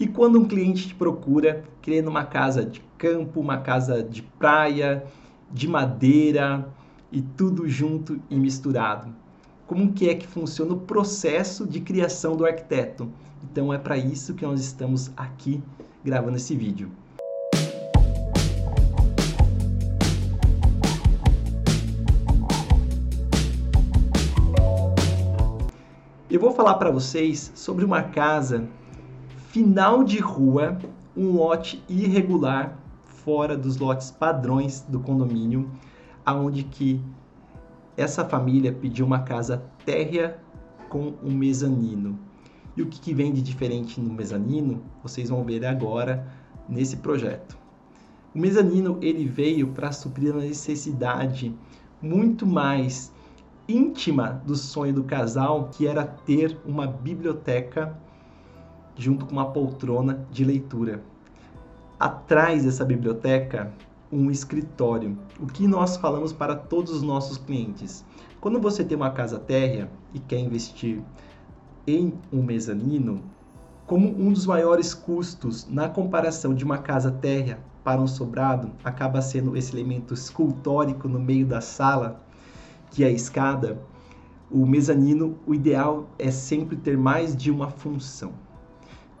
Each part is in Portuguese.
E quando um cliente te procura, querendo uma casa de campo, uma casa de praia, de madeira e tudo junto e misturado. Como que é que funciona o processo de criação do arquiteto? Então é para isso que nós estamos aqui gravando esse vídeo. Eu vou falar para vocês sobre uma casa final de rua, um lote irregular fora dos lotes padrões do condomínio, aonde que essa família pediu uma casa térrea com um mezanino. E o que, que vem de diferente no mezanino, vocês vão ver agora nesse projeto. O mezanino ele veio para suprir uma necessidade muito mais íntima do sonho do casal, que era ter uma biblioteca junto com uma poltrona de leitura. Atrás dessa biblioteca, um escritório. O que nós falamos para todos os nossos clientes? Quando você tem uma casa térrea e quer investir em um mezanino, como um dos maiores custos na comparação de uma casa térrea para um sobrado acaba sendo esse elemento escultórico no meio da sala, que é a escada, o mezanino, o ideal é sempre ter mais de uma função.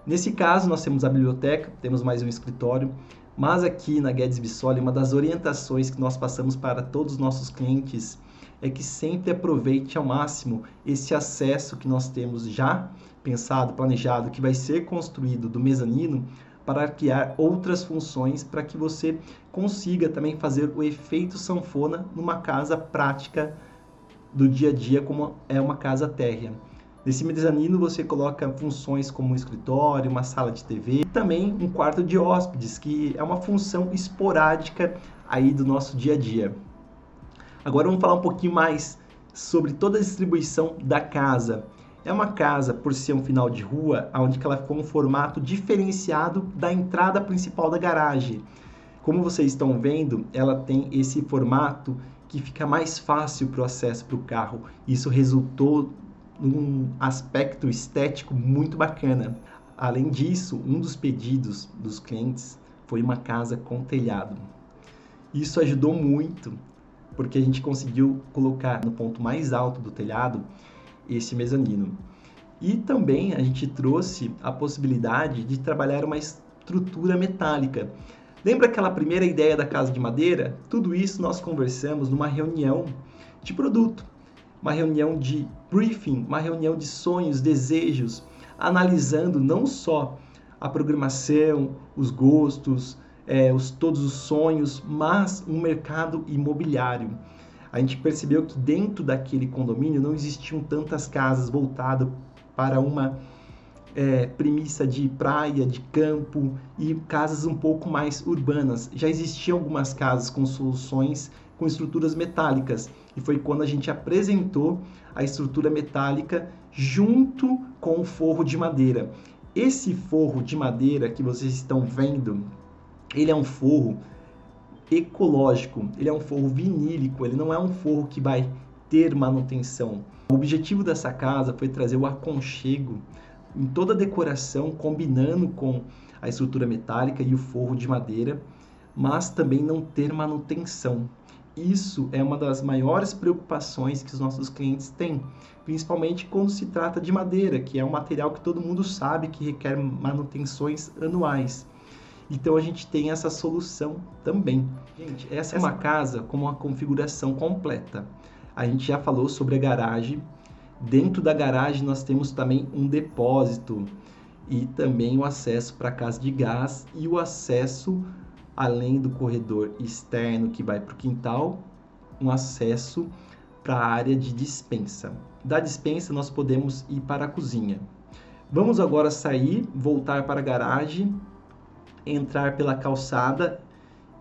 Nesse caso, nós temos a biblioteca, temos mais um escritório, mas aqui na Guedes Bissoli, uma das orientações que nós passamos para todos os nossos clientes é que sempre aproveite ao máximo esse acesso que nós temos já pensado, planejado, que vai ser construído do mezanino para criar outras funções para que você consiga também fazer o efeito sanfona numa casa prática do dia a dia como é uma casa térrea. Nesse mezanino você coloca funções como um escritório, uma sala de TV, e também um quarto de hóspedes, que é uma função esporádica aí do nosso dia a dia. Agora vamos falar um pouquinho mais sobre toda a distribuição da casa. É uma casa, por ser um final de rua, onde ela ficou um formato diferenciado da entrada principal da garagem. Como vocês estão vendo, ela tem esse formato que fica mais fácil para o acesso para o carro. Isso resultou num aspecto estético muito bacana. Além disso, um dos pedidos dos clientes foi uma casa com telhado. Isso ajudou muito, porque a gente conseguiu colocar no ponto mais alto do telhado esse mezanino. E também a gente trouxe a possibilidade de trabalhar uma estrutura metálica. Lembra aquela primeira ideia da casa de madeira? Tudo isso nós conversamos numa reunião de produto, uma reunião de briefing, uma reunião de sonhos, desejos, analisando não só a programação, os gostos, é, os, todos os sonhos, mas um mercado imobiliário. A gente percebeu que dentro daquele condomínio não existiam tantas casas voltadas para uma é, premissa de praia, de campo e casas um pouco mais urbanas. Já existiam algumas casas com soluções com estruturas metálicas e foi quando a gente apresentou a estrutura metálica junto com o forro de madeira. Esse forro de madeira que vocês estão vendo, ele é um forro ecológico, ele é um forro vinílico, ele não é um forro que vai ter manutenção. O objetivo dessa casa foi trazer o aconchego em toda a decoração, combinando com a estrutura metálica e o forro de madeira, mas também não ter manutenção. Isso é uma das maiores preocupações que os nossos clientes têm, principalmente quando se trata de madeira, que é um material que todo mundo sabe que requer manutenções anuais. Então a gente tem essa solução também. Gente, essa, essa é uma casa com uma configuração completa. A gente já falou sobre a garagem. Dentro da garagem nós temos também um depósito e também o acesso para a casa de gás e o acesso além do corredor externo que vai para o quintal, um acesso para a área de dispensa. Da dispensa nós podemos ir para a cozinha. Vamos agora sair, voltar para a garagem, entrar pela calçada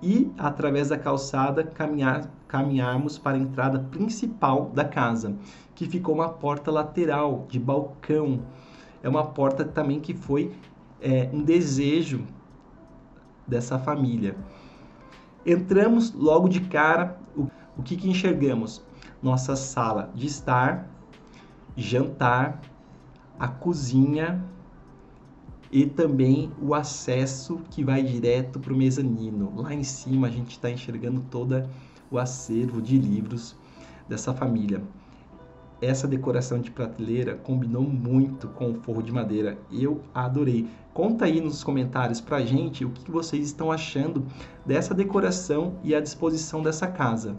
e através da calçada caminhar, caminharmos para a entrada principal da casa, que ficou uma porta lateral de balcão. É uma porta também que foi é, um desejo dessa família. Entramos logo de cara, o, o que, que enxergamos? Nossa sala de estar, jantar, a cozinha e também o acesso que vai direto para o mezanino. Lá em cima a gente está enxergando todo o acervo de livros dessa família. Essa decoração de prateleira combinou muito com o forro de madeira. Eu adorei. Conta aí nos comentários pra gente o que vocês estão achando dessa decoração e a disposição dessa casa.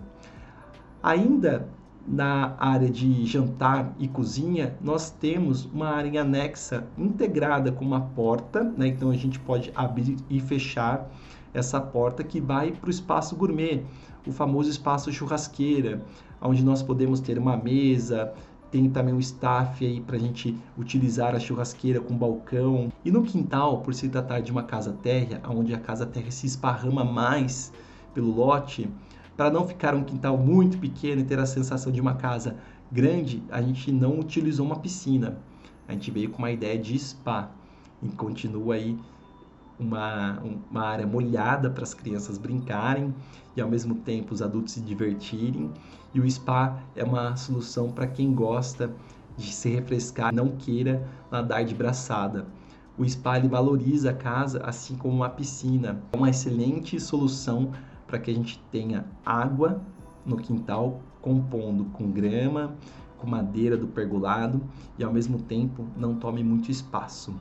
Ainda na área de jantar e cozinha, nós temos uma área anexa integrada com uma porta, né? então a gente pode abrir e fechar essa porta que vai para o espaço gourmet, o famoso espaço churrasqueira, onde nós podemos ter uma mesa, tem também um staff aí para a gente utilizar a churrasqueira com balcão. E no quintal, por se tratar de uma casa térrea, onde a casa térrea se esparrama mais pelo lote, para não ficar um quintal muito pequeno e ter a sensação de uma casa grande, a gente não utilizou uma piscina. A gente veio com uma ideia de spa e continua aí uma, uma área molhada para as crianças brincarem e ao mesmo tempo os adultos se divertirem. E o spa é uma solução para quem gosta de se refrescar, não queira nadar de braçada. O spa valoriza a casa assim como uma piscina. É uma excelente solução para que a gente tenha água no quintal, compondo com grama, com madeira do pergolado e ao mesmo tempo não tome muito espaço.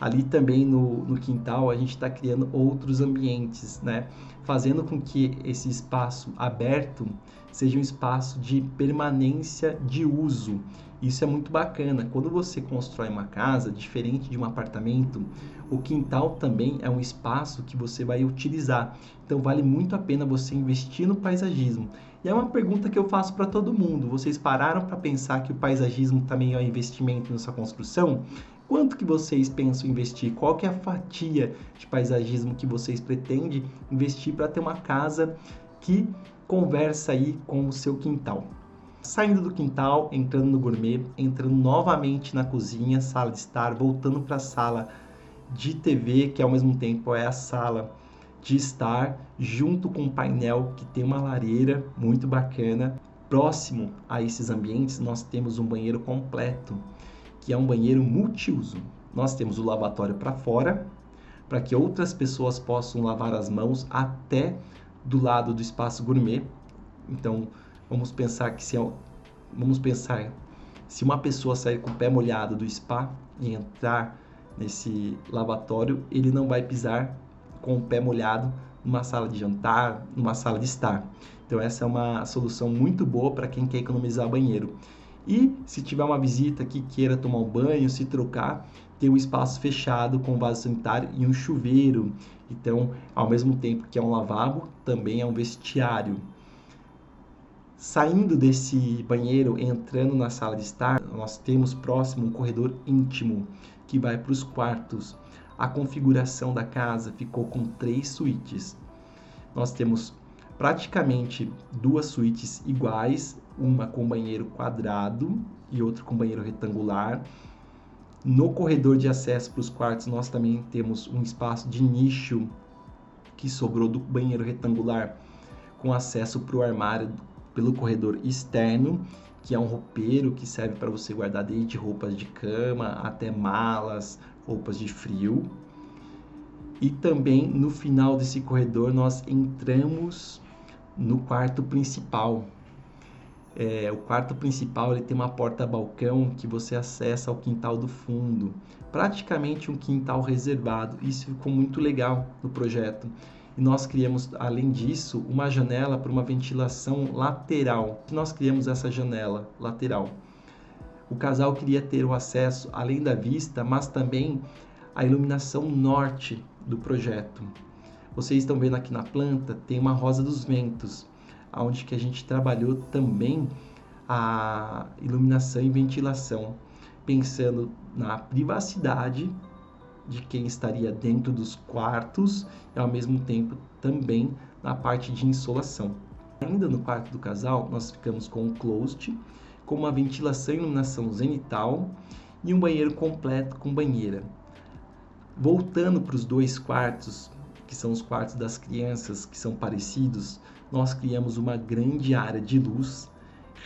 Ali também no, no quintal a gente está criando outros ambientes, né? Fazendo com que esse espaço aberto seja um espaço de permanência de uso. Isso é muito bacana. Quando você constrói uma casa, diferente de um apartamento, o quintal também é um espaço que você vai utilizar. Então vale muito a pena você investir no paisagismo. E é uma pergunta que eu faço para todo mundo. Vocês pararam para pensar que o paisagismo também é um investimento na sua construção? Quanto que vocês pensam investir? Qual que é a fatia de paisagismo que vocês pretendem investir para ter uma casa que conversa aí com o seu quintal? Saindo do quintal, entrando no gourmet, entrando novamente na cozinha, sala de estar, voltando para a sala de TV, que ao mesmo tempo é a sala de estar, junto com um painel que tem uma lareira muito bacana. Próximo a esses ambientes, nós temos um banheiro completo que é um banheiro multiuso. Nós temos o lavatório para fora, para que outras pessoas possam lavar as mãos até do lado do espaço gourmet. Então, vamos pensar que se é vamos pensar se uma pessoa sair com o pé molhado do spa e entrar nesse lavatório, ele não vai pisar com o pé molhado numa sala de jantar, numa sala de estar. Então essa é uma solução muito boa para quem quer economizar banheiro. E se tiver uma visita que queira tomar um banho, se trocar, tem um espaço fechado com vaso sanitário e um chuveiro. Então, ao mesmo tempo que é um lavabo, também é um vestiário. Saindo desse banheiro, entrando na sala de estar, nós temos próximo um corredor íntimo que vai para os quartos. A configuração da casa ficou com três suítes. Nós temos praticamente duas suítes iguais, uma com banheiro quadrado e outra com banheiro retangular. No corredor de acesso para os quartos, nós também temos um espaço de nicho que sobrou do banheiro retangular com acesso para o armário pelo corredor externo, que é um roupeiro que serve para você guardar desde roupas de cama até malas, roupas de frio. E também no final desse corredor nós entramos no quarto principal. É, o quarto principal ele tem uma porta-balcão que você acessa ao quintal do fundo, praticamente um quintal reservado. Isso ficou muito legal no projeto. E nós criamos, além disso, uma janela para uma ventilação lateral. Nós criamos essa janela lateral. O casal queria ter o acesso além da vista, mas também a iluminação norte do projeto. Vocês estão vendo aqui na planta, tem uma rosa dos ventos, onde que a gente trabalhou também a iluminação e ventilação, pensando na privacidade de quem estaria dentro dos quartos e ao mesmo tempo também na parte de insolação. Ainda no quarto do casal, nós ficamos com um closet, com uma ventilação e iluminação zenital e um banheiro completo com banheira. Voltando para os dois quartos, que são os quartos das crianças, que são parecidos, nós criamos uma grande área de luz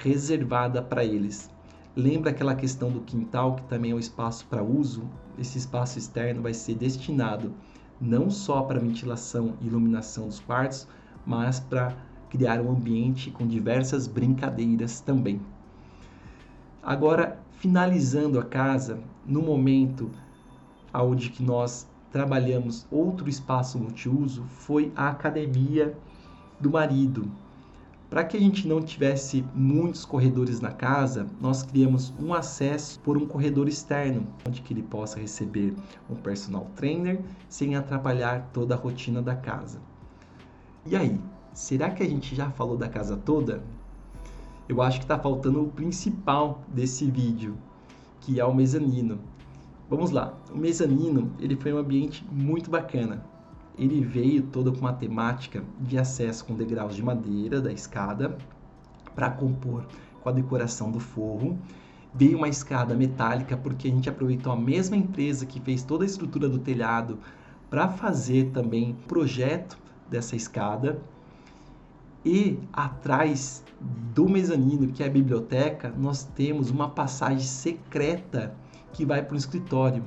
reservada para eles. Lembra aquela questão do quintal, que também é um espaço para uso? esse espaço externo vai ser destinado não só para ventilação e iluminação dos quartos, mas para criar um ambiente com diversas brincadeiras também. Agora, finalizando a casa, no momento onde que nós trabalhamos outro espaço multiuso, foi a academia do marido. Para que a gente não tivesse muitos corredores na casa, nós criamos um acesso por um corredor externo, onde que ele possa receber um personal trainer sem atrapalhar toda a rotina da casa. E aí, será que a gente já falou da casa toda? Eu acho que está faltando o principal desse vídeo, que é o mezanino. Vamos lá. O mezanino, ele foi um ambiente muito bacana ele veio todo com uma temática de acesso com degraus de madeira da escada para compor com a decoração do forro. Veio uma escada metálica porque a gente aproveitou a mesma empresa que fez toda a estrutura do telhado para fazer também o projeto dessa escada. E atrás do mezanino, que é a biblioteca, nós temos uma passagem secreta que vai para o escritório.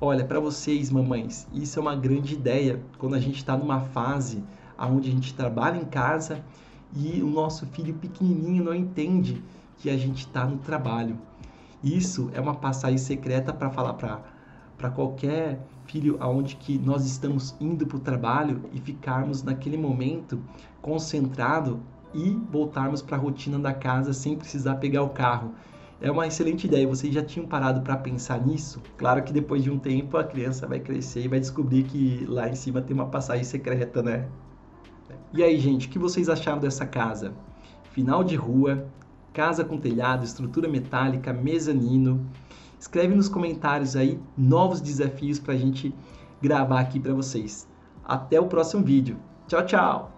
Olha, para vocês, mamães, isso é uma grande ideia quando a gente está numa fase onde a gente trabalha em casa e o nosso filho pequenininho não entende que a gente está no trabalho. Isso é uma passagem secreta para falar para qualquer filho aonde que nós estamos indo para o trabalho e ficarmos naquele momento concentrado e voltarmos para a rotina da casa sem precisar pegar o carro. É uma excelente ideia. Vocês já tinham parado para pensar nisso? Claro que depois de um tempo a criança vai crescer e vai descobrir que lá em cima tem uma passagem secreta, né? E aí, gente, o que vocês acharam dessa casa? Final de rua, casa com telhado, estrutura metálica, mezanino. Escreve nos comentários aí novos desafios para a gente gravar aqui para vocês. Até o próximo vídeo. Tchau, tchau!